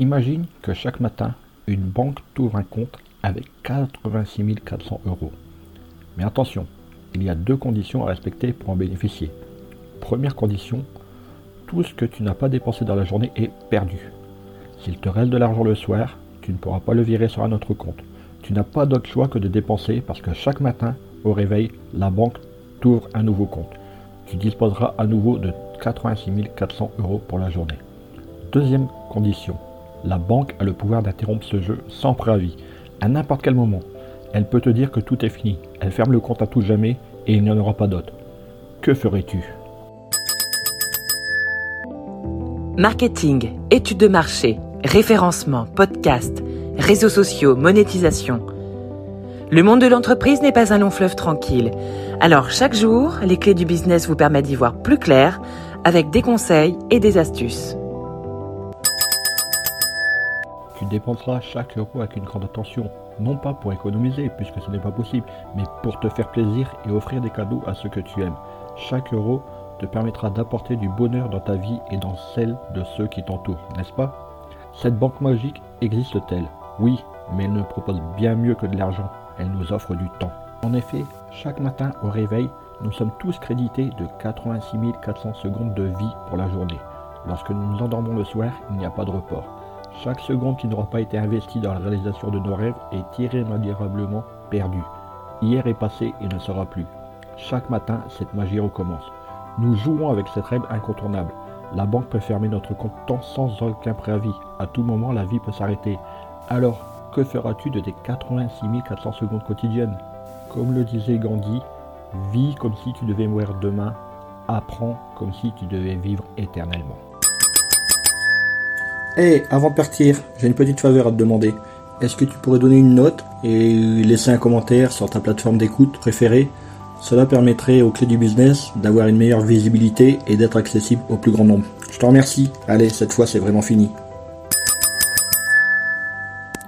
Imagine que chaque matin, une banque t'ouvre un compte avec 86 400 euros. Mais attention, il y a deux conditions à respecter pour en bénéficier. Première condition, tout ce que tu n'as pas dépensé dans la journée est perdu. S'il te reste de l'argent le soir, tu ne pourras pas le virer sur un autre compte. Tu n'as pas d'autre choix que de dépenser parce que chaque matin, au réveil, la banque t'ouvre un nouveau compte. Tu disposeras à nouveau de 86 400 euros pour la journée. Deuxième condition, la banque a le pouvoir d'interrompre ce jeu sans préavis, à n'importe quel moment. Elle peut te dire que tout est fini, elle ferme le compte à tout jamais et il n'y en aura pas d'autre. Que ferais-tu? Marketing, études de marché, référencement, podcast, réseaux sociaux, monétisation. Le monde de l'entreprise n'est pas un long fleuve tranquille. Alors chaque jour, les clés du business vous permettent d'y voir plus clair avec des conseils et des astuces. Tu dépenseras chaque euro avec une grande attention, non pas pour économiser puisque ce n'est pas possible, mais pour te faire plaisir et offrir des cadeaux à ceux que tu aimes. Chaque euro te permettra d'apporter du bonheur dans ta vie et dans celle de ceux qui t'entourent, n'est-ce pas? Cette banque magique existe-t-elle? Oui, mais elle nous propose bien mieux que de l'argent, elle nous offre du temps. En effet, chaque matin au réveil, nous sommes tous crédités de 86 400 secondes de vie pour la journée. Lorsque nous nous endormons le soir, il n'y a pas de report. Chaque seconde qui n'aura pas été investie dans la réalisation de nos rêves est irrémédiablement perdue. Hier est passé et ne sera plus. Chaque matin, cette magie recommence. Nous jouons avec cette règle incontournable. La banque peut fermer notre compte tant sans aucun préavis. À tout moment, la vie peut s'arrêter. Alors, que feras-tu de tes 86 400 secondes quotidiennes? Comme le disait Gandhi, vis comme si tu devais mourir demain, apprends comme si tu devais vivre éternellement. Hé, avant de partir, j'ai une petite faveur à te demander. Est-ce que tu pourrais donner une note et laisser un commentaire sur ta plateforme d'écoute préférée? Cela permettrait aux clés du business d'avoir une meilleure visibilité et d'être accessible au plus grand nombre. Je te remercie. Allez, cette fois c'est vraiment fini.